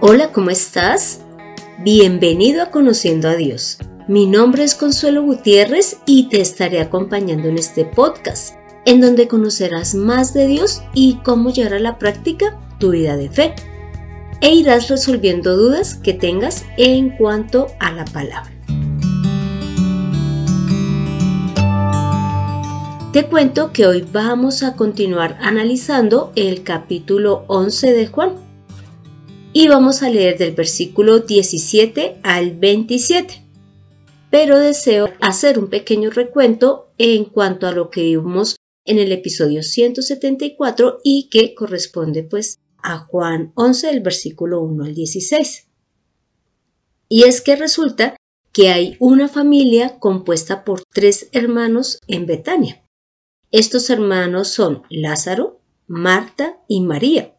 Hola, ¿cómo estás? Bienvenido a Conociendo a Dios. Mi nombre es Consuelo Gutiérrez y te estaré acompañando en este podcast, en donde conocerás más de Dios y cómo llevar a la práctica tu vida de fe. E irás resolviendo dudas que tengas en cuanto a la palabra. Te cuento que hoy vamos a continuar analizando el capítulo 11 de Juan y vamos a leer del versículo 17 al 27. Pero deseo hacer un pequeño recuento en cuanto a lo que vimos en el episodio 174 y que corresponde pues a Juan 11 del versículo 1 al 16. Y es que resulta que hay una familia compuesta por tres hermanos en Betania. Estos hermanos son Lázaro, Marta y María.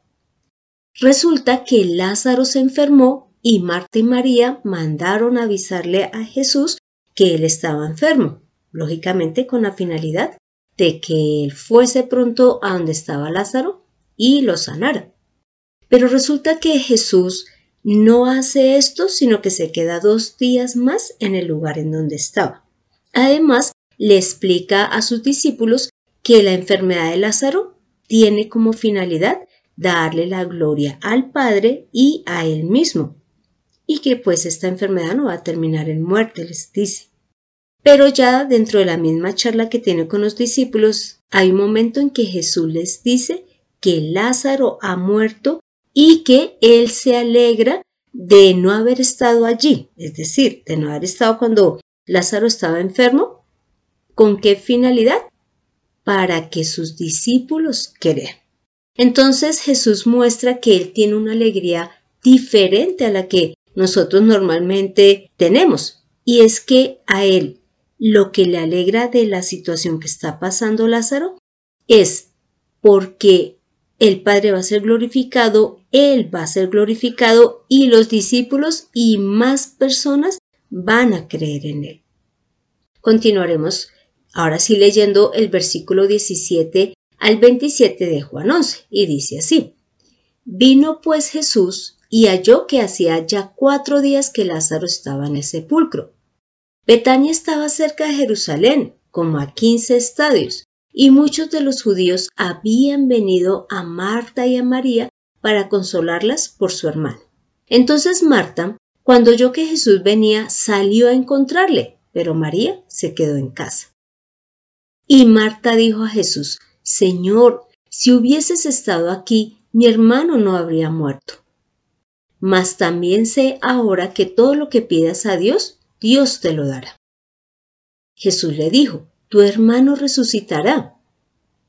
Resulta que Lázaro se enfermó y Marta y María mandaron avisarle a Jesús que él estaba enfermo, lógicamente con la finalidad de que él fuese pronto a donde estaba Lázaro y lo sanara. Pero resulta que Jesús no hace esto, sino que se queda dos días más en el lugar en donde estaba. Además, le explica a sus discípulos que la enfermedad de Lázaro tiene como finalidad darle la gloria al Padre y a Él mismo. Y que pues esta enfermedad no va a terminar en muerte, les dice. Pero ya dentro de la misma charla que tiene con los discípulos, hay un momento en que Jesús les dice que Lázaro ha muerto y que Él se alegra de no haber estado allí, es decir, de no haber estado cuando Lázaro estaba enfermo. ¿Con qué finalidad? Para que sus discípulos crean. Entonces Jesús muestra que Él tiene una alegría diferente a la que nosotros normalmente tenemos. Y es que a Él lo que le alegra de la situación que está pasando Lázaro es porque el Padre va a ser glorificado, Él va a ser glorificado y los discípulos y más personas van a creer en Él. Continuaremos ahora sí leyendo el versículo 17 al 27 de Juan 11 y dice así. Vino pues Jesús y halló que hacía ya cuatro días que Lázaro estaba en el sepulcro. Betania estaba cerca de Jerusalén, como a quince estadios, y muchos de los judíos habían venido a Marta y a María para consolarlas por su hermano. Entonces Marta, cuando oyó que Jesús venía, salió a encontrarle, pero María se quedó en casa. Y Marta dijo a Jesús, Señor, si hubieses estado aquí, mi hermano no habría muerto. Mas también sé ahora que todo lo que pidas a Dios, Dios te lo dará. Jesús le dijo, tu hermano resucitará.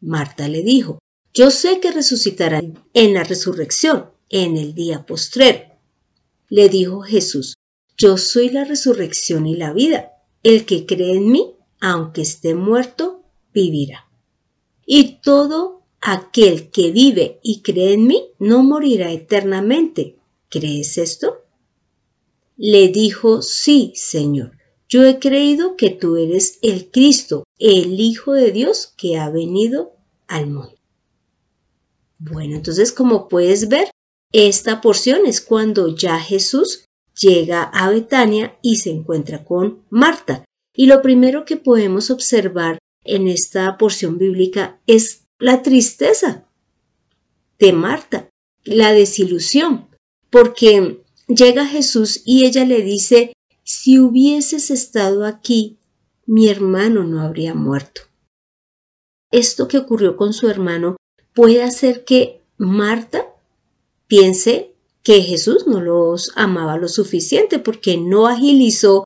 Marta le dijo, yo sé que resucitará en la resurrección, en el día postrero. Le dijo Jesús, yo soy la resurrección y la vida. El que cree en mí, aunque esté muerto, vivirá y todo aquel que vive y cree en mí no morirá eternamente. ¿Crees esto? Le dijo, sí, Señor, yo he creído que tú eres el Cristo, el Hijo de Dios que ha venido al mundo. Bueno, entonces como puedes ver, esta porción es cuando ya Jesús llega a Betania y se encuentra con Marta. Y lo primero que podemos observar en esta porción bíblica es la tristeza de Marta, la desilusión, porque llega Jesús y ella le dice, si hubieses estado aquí, mi hermano no habría muerto. Esto que ocurrió con su hermano puede hacer que Marta piense que Jesús no los amaba lo suficiente porque no agilizó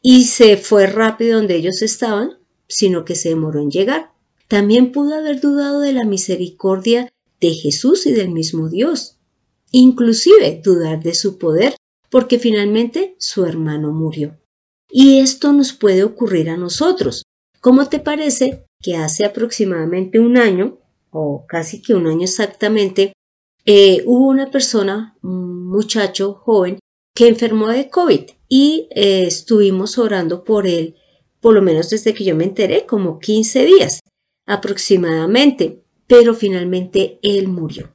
y se fue rápido donde ellos estaban sino que se demoró en llegar. También pudo haber dudado de la misericordia de Jesús y del mismo Dios. Inclusive dudar de su poder, porque finalmente su hermano murió. Y esto nos puede ocurrir a nosotros. ¿Cómo te parece que hace aproximadamente un año, o casi que un año exactamente, eh, hubo una persona, muchacho joven, que enfermó de COVID y eh, estuvimos orando por él por lo menos desde que yo me enteré, como 15 días aproximadamente, pero finalmente él murió.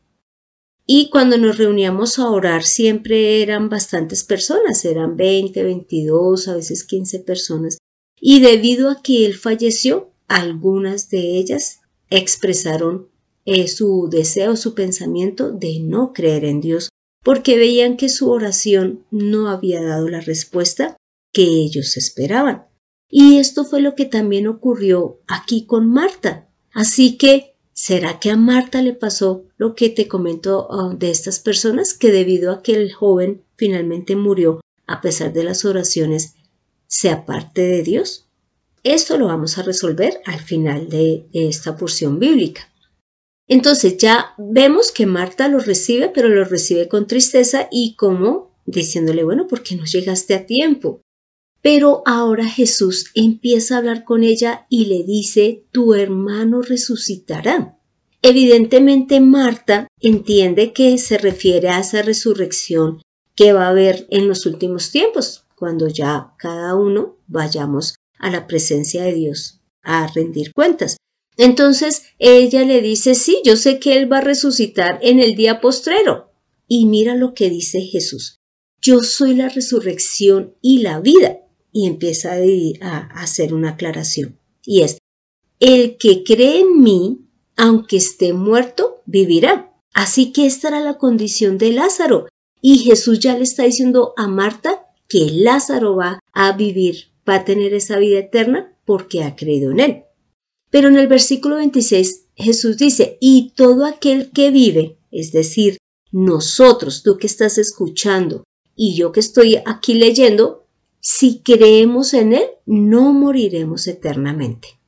Y cuando nos reuníamos a orar siempre eran bastantes personas, eran 20, 22, a veces 15 personas. Y debido a que él falleció, algunas de ellas expresaron eh, su deseo, su pensamiento de no creer en Dios, porque veían que su oración no había dado la respuesta que ellos esperaban. Y esto fue lo que también ocurrió aquí con Marta. Así que, ¿será que a Marta le pasó lo que te comento ah, de estas personas? Que debido a que el joven finalmente murió, a pesar de las oraciones, se aparte de Dios. Esto lo vamos a resolver al final de esta porción bíblica. Entonces ya vemos que Marta lo recibe, pero lo recibe con tristeza y como diciéndole, bueno, ¿por qué no llegaste a tiempo? Pero ahora Jesús empieza a hablar con ella y le dice, tu hermano resucitará. Evidentemente Marta entiende que se refiere a esa resurrección que va a haber en los últimos tiempos, cuando ya cada uno vayamos a la presencia de Dios a rendir cuentas. Entonces ella le dice, sí, yo sé que Él va a resucitar en el día postrero. Y mira lo que dice Jesús, yo soy la resurrección y la vida y empieza a, hacer una aclaración. Y es, el que cree en mí, aunque esté muerto, vivirá. Así que esta era la condición de Lázaro. Y Jesús ya le está diciendo a Marta que Lázaro va a vivir, va a tener esa vida eterna porque ha creído en él. Pero en el versículo 26 Jesús dice, y todo aquel que vive, es decir, nosotros, tú que estás escuchando y yo que estoy aquí leyendo, si creemos en Él, no moriremos eternamente.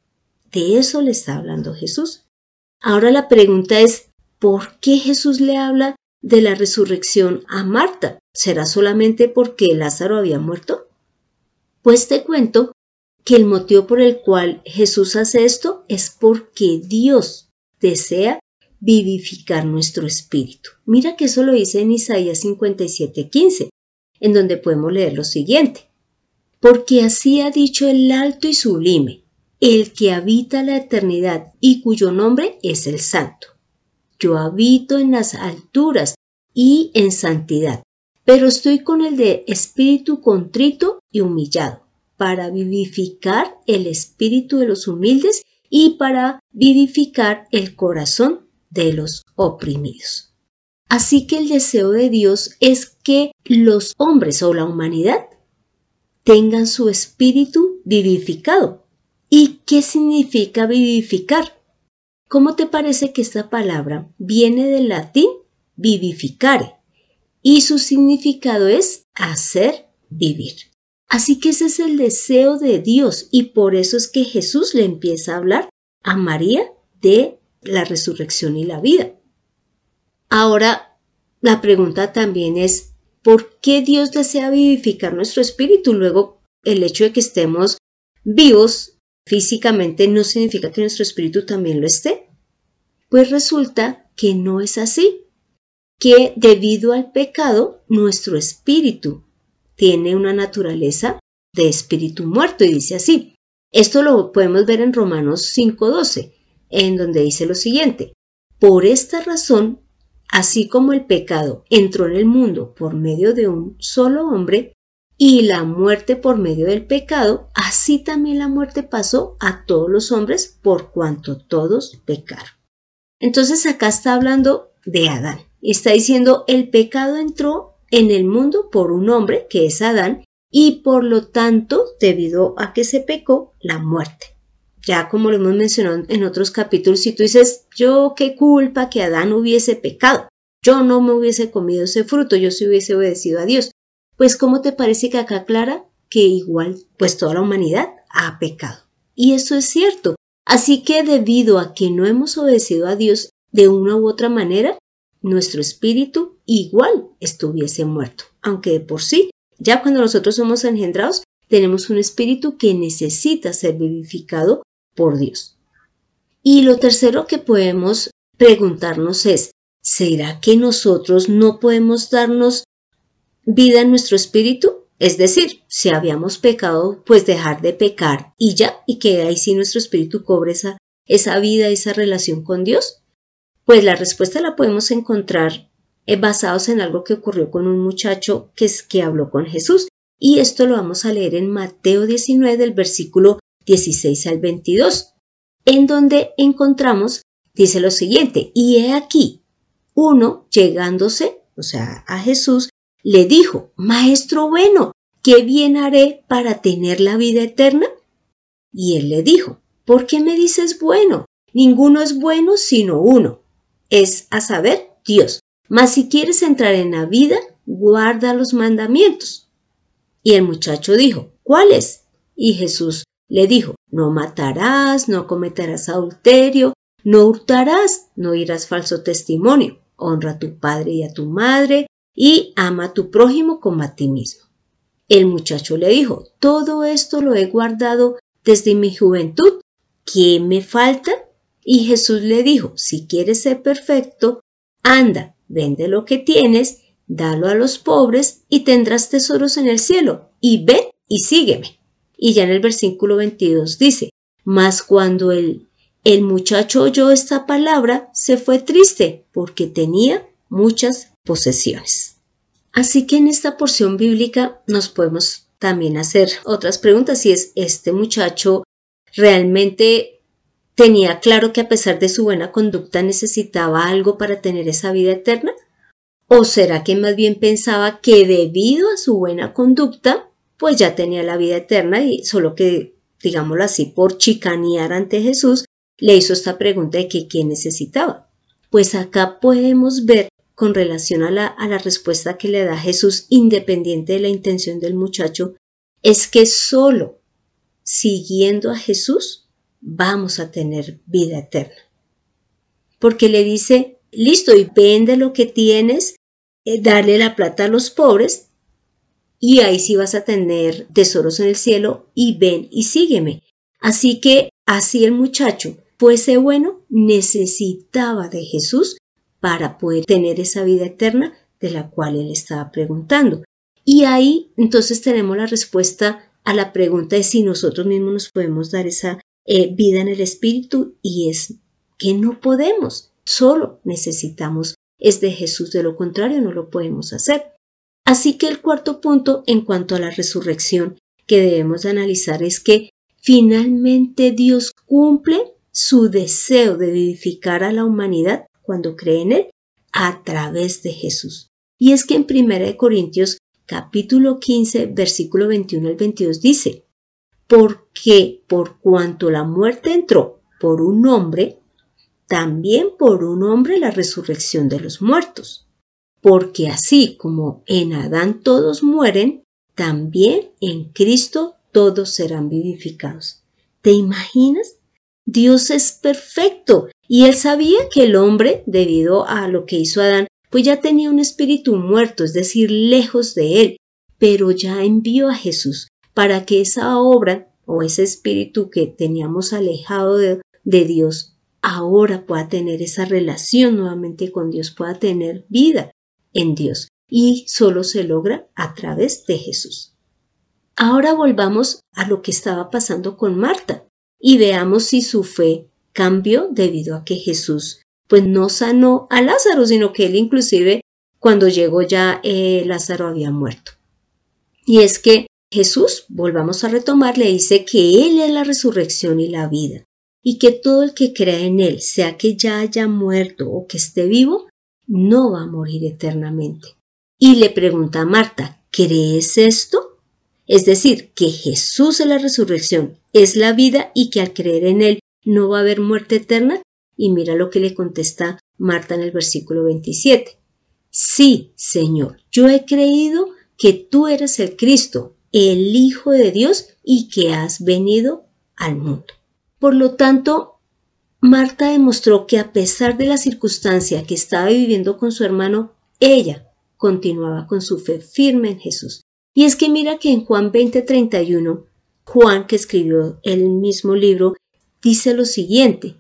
De eso le está hablando Jesús. Ahora la pregunta es, ¿por qué Jesús le habla de la resurrección a Marta? ¿Será solamente porque Lázaro había muerto? Pues te cuento que el motivo por el cual Jesús hace esto es porque Dios desea vivificar nuestro espíritu. Mira que eso lo dice en Isaías 57:15, en donde podemos leer lo siguiente porque así ha dicho el alto y sublime, el que habita la eternidad y cuyo nombre es el santo. Yo habito en las alturas y en santidad, pero estoy con el de espíritu contrito y humillado, para vivificar el espíritu de los humildes y para vivificar el corazón de los oprimidos. Así que el deseo de Dios es que los hombres o la humanidad tengan su espíritu vivificado. ¿Y qué significa vivificar? ¿Cómo te parece que esta palabra viene del latín vivificare y su significado es hacer vivir? Así que ese es el deseo de Dios y por eso es que Jesús le empieza a hablar a María de la resurrección y la vida. Ahora, la pregunta también es, ¿Por qué Dios desea vivificar nuestro espíritu? Luego, el hecho de que estemos vivos físicamente no significa que nuestro espíritu también lo esté. Pues resulta que no es así, que debido al pecado, nuestro espíritu tiene una naturaleza de espíritu muerto y dice así. Esto lo podemos ver en Romanos 5.12, en donde dice lo siguiente. Por esta razón, Así como el pecado entró en el mundo por medio de un solo hombre y la muerte por medio del pecado, así también la muerte pasó a todos los hombres por cuanto todos pecaron. Entonces acá está hablando de Adán. Está diciendo el pecado entró en el mundo por un hombre que es Adán y por lo tanto, debido a que se pecó, la muerte ya como lo hemos mencionado en otros capítulos, si tú dices, yo qué culpa que Adán hubiese pecado, yo no me hubiese comido ese fruto, yo sí hubiese obedecido a Dios, pues ¿cómo te parece que acá aclara que igual, pues toda la humanidad ha pecado? Y eso es cierto. Así que debido a que no hemos obedecido a Dios de una u otra manera, nuestro espíritu igual estuviese muerto, aunque de por sí, ya cuando nosotros somos engendrados, tenemos un espíritu que necesita ser vivificado por Dios. Y lo tercero que podemos preguntarnos es, ¿será que nosotros no podemos darnos vida en nuestro espíritu? Es decir, si habíamos pecado, pues dejar de pecar y ya, y que ahí sí nuestro espíritu cobre esa, esa vida, esa relación con Dios. Pues la respuesta la podemos encontrar eh, basados en algo que ocurrió con un muchacho que, que habló con Jesús. Y esto lo vamos a leer en Mateo 19, del versículo 16 al 22, en donde encontramos, dice lo siguiente, y he aquí, uno llegándose, o sea, a Jesús, le dijo, Maestro bueno, ¿qué bien haré para tener la vida eterna? Y él le dijo, ¿por qué me dices bueno? Ninguno es bueno sino uno, es a saber, Dios. Mas si quieres entrar en la vida, guarda los mandamientos. Y el muchacho dijo, ¿cuáles? Y Jesús le dijo, no matarás, no cometerás adulterio, no hurtarás, no irás falso testimonio, honra a tu padre y a tu madre, y ama a tu prójimo como a ti mismo. El muchacho le dijo, todo esto lo he guardado desde mi juventud. ¿Qué me falta? Y Jesús le dijo, si quieres ser perfecto, anda, vende lo que tienes, dalo a los pobres y tendrás tesoros en el cielo, y ven y sígueme. Y ya en el versículo 22 dice, mas cuando el, el muchacho oyó esta palabra, se fue triste porque tenía muchas posesiones. Así que en esta porción bíblica nos podemos también hacer otras preguntas si es este muchacho realmente tenía claro que a pesar de su buena conducta necesitaba algo para tener esa vida eterna? ¿O será que más bien pensaba que debido a su buena conducta, pues ya tenía la vida eterna y solo que, digámoslo así, por chicanear ante Jesús, le hizo esta pregunta de que quién necesitaba? Pues acá podemos ver con relación a la, a la respuesta que le da Jesús, independiente de la intención del muchacho, es que solo siguiendo a Jesús vamos a tener vida eterna. Porque le dice, listo, y vende lo que tienes, eh, dale la plata a los pobres, y ahí sí vas a tener tesoros en el cielo, y ven y sígueme. Así que así el muchacho fuese bueno, necesitaba de Jesús para poder tener esa vida eterna de la cual él estaba preguntando. Y ahí entonces tenemos la respuesta a la pregunta de si nosotros mismos nos podemos dar esa eh, vida en el espíritu y es que no podemos, solo necesitamos es de Jesús, de lo contrario no lo podemos hacer. Así que el cuarto punto en cuanto a la resurrección que debemos analizar es que finalmente Dios cumple su deseo de vivificar a la humanidad cuando cree en Él a través de Jesús. Y es que en 1 Corintios capítulo 15 versículo 21 al 22 dice, porque por cuanto la muerte entró por un hombre, también por un hombre la resurrección de los muertos. Porque así como en Adán todos mueren, también en Cristo todos serán vivificados. ¿Te imaginas? Dios es perfecto y él sabía que el hombre, debido a lo que hizo Adán, pues ya tenía un espíritu muerto, es decir, lejos de él, pero ya envió a Jesús para que esa obra o ese espíritu que teníamos alejado de, de Dios ahora pueda tener esa relación nuevamente con Dios, pueda tener vida en Dios. Y solo se logra a través de Jesús. Ahora volvamos a lo que estaba pasando con Marta y veamos si su fe cambió debido a que Jesús pues no sanó a Lázaro, sino que él inclusive cuando llegó ya eh, Lázaro había muerto. Y es que Jesús, volvamos a retomar, le dice que Él es la resurrección y la vida, y que todo el que crea en Él, sea que ya haya muerto o que esté vivo, no va a morir eternamente. Y le pregunta a Marta, ¿crees esto? Es decir, que Jesús es la resurrección, es la vida y que al creer en Él no va a haber muerte eterna. Y mira lo que le contesta Marta en el versículo 27. Sí, Señor, yo he creído que tú eres el Cristo, el Hijo de Dios y que has venido al mundo. Por lo tanto, Marta demostró que a pesar de la circunstancia que estaba viviendo con su hermano, ella continuaba con su fe firme en Jesús. Y es que mira que en Juan 20:31, Juan, que escribió el mismo libro, dice lo siguiente,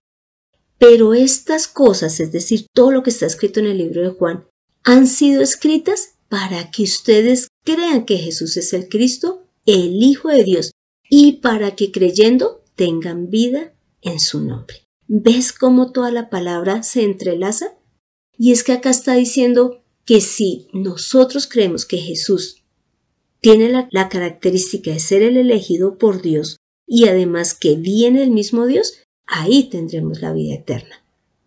pero estas cosas, es decir, todo lo que está escrito en el libro de Juan, han sido escritas para que ustedes crean que Jesús es el Cristo, el Hijo de Dios, y para que creyendo tengan vida en su nombre. ¿Ves cómo toda la palabra se entrelaza? Y es que acá está diciendo que si nosotros creemos que Jesús tiene la, característica de ser el elegido por Dios y además que viene el mismo Dios, ahí tendremos la vida eterna.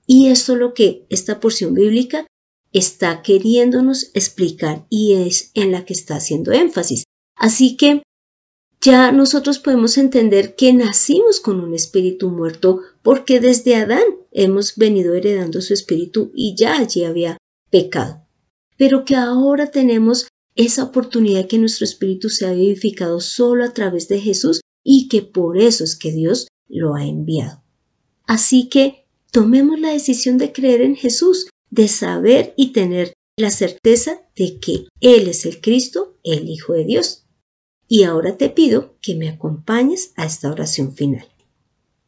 Y esto es lo que esta porción bíblica está queriéndonos explicar y es en la que está haciendo énfasis. Así que ya nosotros podemos entender que nacimos con un espíritu muerto porque desde Adán hemos venido heredando su espíritu y ya allí había pecado. Pero que ahora tenemos esa oportunidad que nuestro espíritu sea vivificado solo a través de Jesús y que por eso es que Dios lo ha enviado. Así que tomemos la decisión de creer en Jesús, de saber y tener la certeza de que Él es el Cristo, el Hijo de Dios. Y ahora te pido que me acompañes a esta oración final.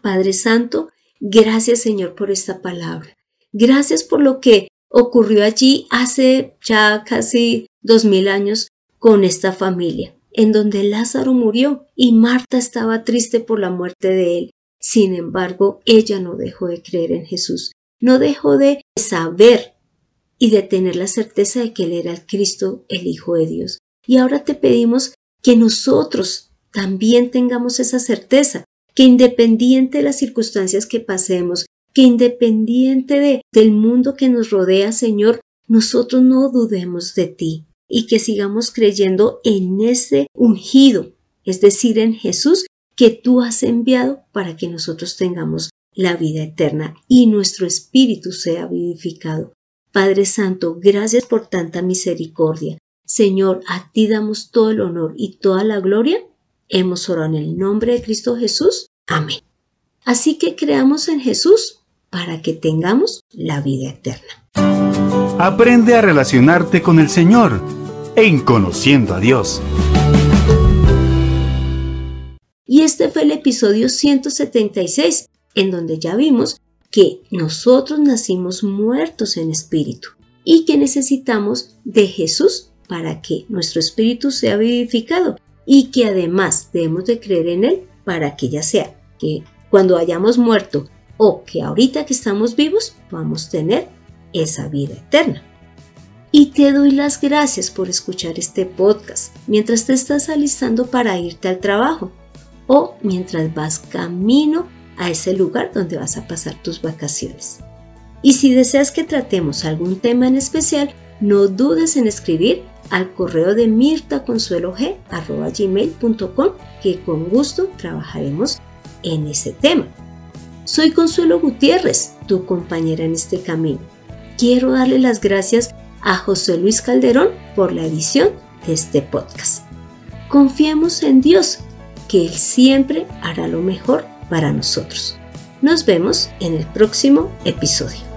Padre Santo, gracias Señor por esta palabra. Gracias por lo que ocurrió allí hace ya casi dos mil años con esta familia, en donde Lázaro murió y Marta estaba triste por la muerte de él. Sin embargo, ella no dejó de creer en Jesús, no dejó de saber y de tener la certeza de que Él era el Cristo, el Hijo de Dios. Y ahora te pedimos que nosotros también tengamos esa certeza, que independiente de las circunstancias que pasemos, que independiente de, del mundo que nos rodea, Señor, nosotros no dudemos de ti y que sigamos creyendo en ese ungido, es decir, en Jesús que tú has enviado para que nosotros tengamos la vida eterna y nuestro espíritu sea vivificado. Padre Santo, gracias por tanta misericordia. Señor, a ti damos todo el honor y toda la gloria. Hemos orado en el nombre de Cristo Jesús. Amén. Así que creamos en Jesús para que tengamos la vida eterna. Aprende a relacionarte con el Señor en conociendo a Dios. Y este fue el episodio 176, en donde ya vimos que nosotros nacimos muertos en espíritu y que necesitamos de Jesús para que nuestro espíritu sea vivificado y que además debemos de creer en Él para que ya sea que cuando hayamos muerto o que ahorita que estamos vivos vamos a tener esa vida eterna. Y te doy las gracias por escuchar este podcast mientras te estás alistando para irte al trabajo o mientras vas camino a ese lugar donde vas a pasar tus vacaciones. Y si deseas que tratemos algún tema en especial, no dudes en escribir al correo de mirtaconsuelog.com que con gusto trabajaremos en ese tema. Soy Consuelo Gutiérrez, tu compañera en este camino. Quiero darle las gracias a José Luis Calderón por la edición de este podcast. Confiemos en Dios, que Él siempre hará lo mejor para nosotros. Nos vemos en el próximo episodio.